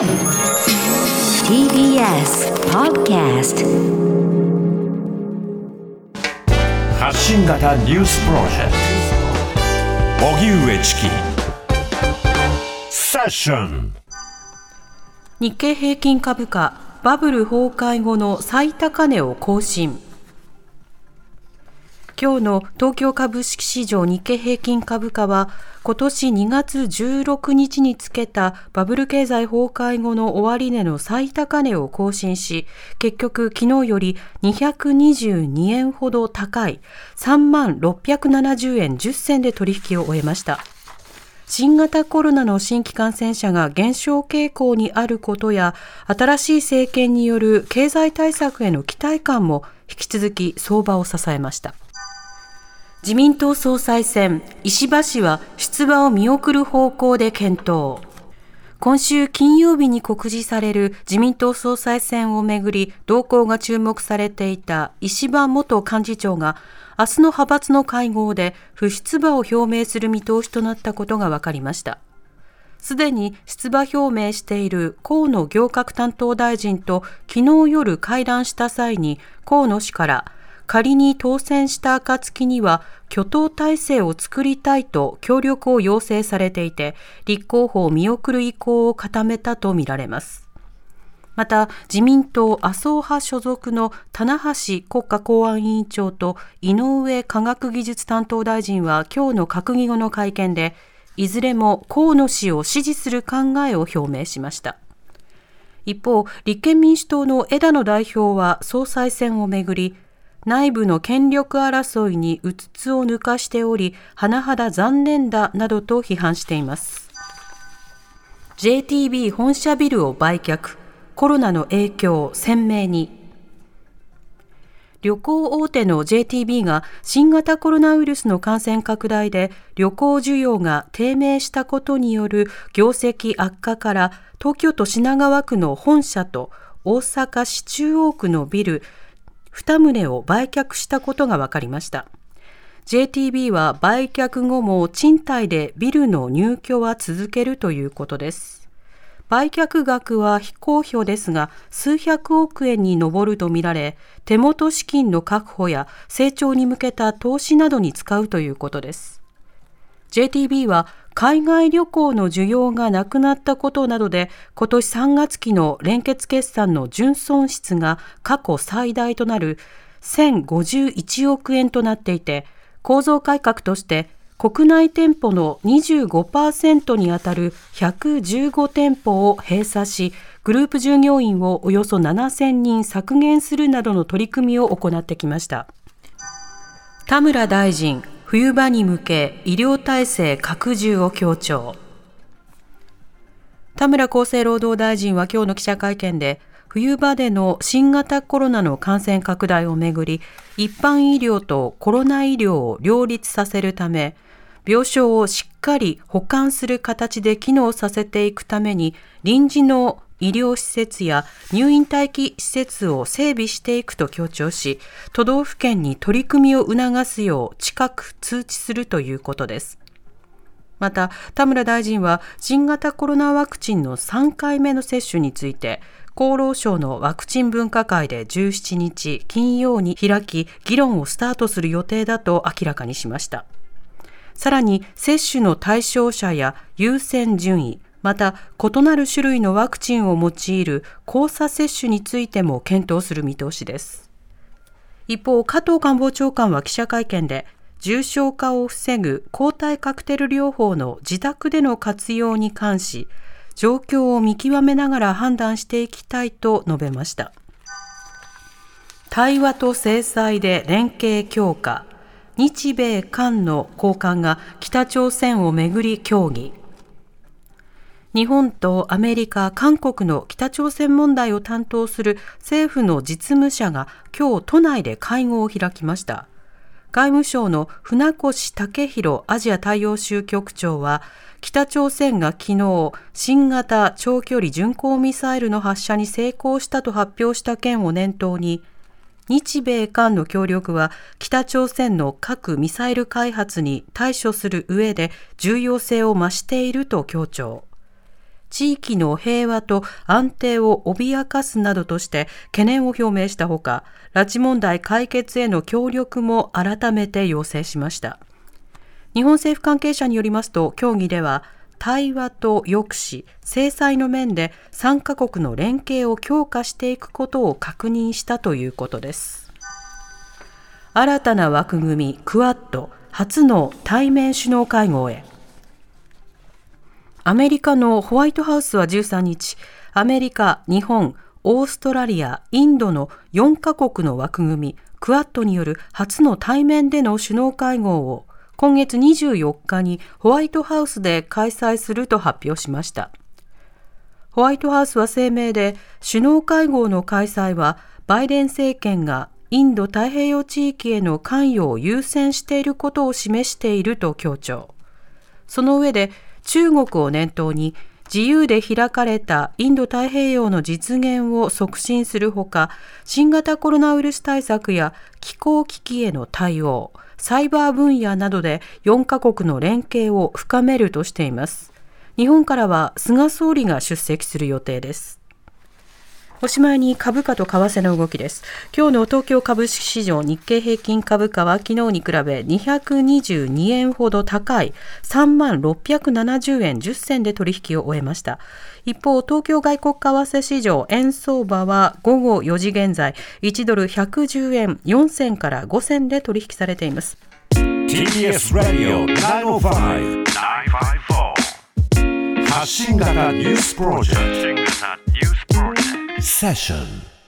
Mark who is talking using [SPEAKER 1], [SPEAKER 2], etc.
[SPEAKER 1] TBS Podcast
[SPEAKER 2] 発信型ニュースプロジェクト。荻上チキ。セッション。
[SPEAKER 3] 日経平均株価バブル崩壊後の最高値を更新今日の東京株式市場日経平均株価は今年2月16日につけたバブル経済崩壊後の終値の最高値を更新し、結局昨日より222円ほど高い3万670円10銭で取引を終えました。新型コロナの新規感染者が減少傾向にあることや、新しい政権による経済対策への期待感も引き続き相場を支えました。自民党総裁選、石破氏は出馬を見送る方向で検討。今週金曜日に告示される自民党総裁選をめぐり動向が注目されていた石破元幹事長が明日の派閥の会合で不出馬を表明する見通しとなったことが分かりました。すでに出馬表明している河野行革担当大臣と昨日夜会談した際に河野氏から仮に当選した暁には挙党体制を作りたいと協力を要請されていて、立候補を見送る意向を固めたとみられます。また、自民党麻生派所属の棚橋国家公安委員長と井上科学技術担当大臣は今日の閣議後の会見で、いずれも河野氏を支持する考えを表明しました。一方、立憲民主党の枝野代表は総裁選をめぐり、内部の権力争いにうつつを抜かしており、甚だ残念だなどと批判しています。JTB 本社ビルを売却、コロナの影響鮮明に。旅行大手の JTB が新型コロナウイルスの感染拡大で旅行需要が低迷したことによる業績悪化から東京都品川区の本社と大阪市中央区のビル2棟を売却したことが分かりました。JTB は売却後も賃貸でビルの入居は続けるということです。売却額は非公表ですが、数百億円に上るとみられ、手元資金の確保や成長に向けた投資などに使うということです。JTB は海外旅行の需要がなくなったことなどで今年3月期の連結決算の純損失が過去最大となる1051億円となっていて構造改革として国内店舗の25%にあたる115店舗を閉鎖しグループ従業員をおよそ7000人削減するなどの取り組みを行ってきました。田村大臣冬場に向け医療体制拡充を強調。田村厚生労働大臣は今日の記者会見で冬場での新型コロナの感染拡大をめぐり一般医療とコロナ医療を両立させるため病床をしっかり保管する形で機能させていくために臨時の医療施設や入院待機施設を整備していくと強調し、都道府県に取り組みを促すよう近く通知するということです。また、田村大臣は新型コロナワクチンの3回目の接種について、厚労省のワクチン分科会で17日金曜に開き、議論をスタートする予定だと明らかにしました。さらに、接種の対象者や優先順位、また異なる種類のワクチンを用いる交差接種についても検討する見通しです。一方加藤官房長官は記者会見で重症化を防ぐ抗体カクテル療法の自宅での活用に関し状況を見極めながら判断していきたいと述べました。対話と制裁で連携強化日米韓の高官が北朝鮮をめぐり協議。日本とアメリカ、韓国の北朝鮮問題を担当する政府の実務者が今日都内で会合を開きました。外務省の船越武弘アジア太陽州局長は、北朝鮮が昨日、新型長距離巡航ミサイルの発射に成功したと発表した件を念頭に、日米韓の協力は北朝鮮の核・ミサイル開発に対処する上で重要性を増していると強調。地域の平和と安定を脅かすなどとして懸念を表明したほか、拉致問題解決への協力も改めて要請しました。日本政府関係者によりますと、協議では、対話と抑止、制裁の面で3カ国の連携を強化していくことを確認したということです。新たな枠組み、クアッド、初の対面首脳会合へ。アメリカのホワイトハウスは13日、アメリカ、日本、オーストラリア、インドの4カ国の枠組み、クアッドによる初の対面での首脳会合を今月24日にホワイトハウスで開催すると発表しました。ホワイトハウスは声明で、首脳会合の開催は、バイデン政権がインド太平洋地域への関与を優先していることを示していると強調。その上で、中国を念頭に、自由で開かれたインド太平洋の実現を促進するほか、新型コロナウイルス対策や気候危機への対応、サイバー分野などで4カ国の連携を深めるとしています。日本からは菅総理が出席する予定です。おしまいに株価と為替の動きです。今日の東京株式市場日経平均株価は昨日に比べ222円ほど高い3万670円10銭で取引を終えました。一方、東京外国為替市場円相場は午後4時現在1ドル110円4銭から5銭で取引されています。
[SPEAKER 2] TBS ラディオ905-954発信型ニュースプロジェクトセッション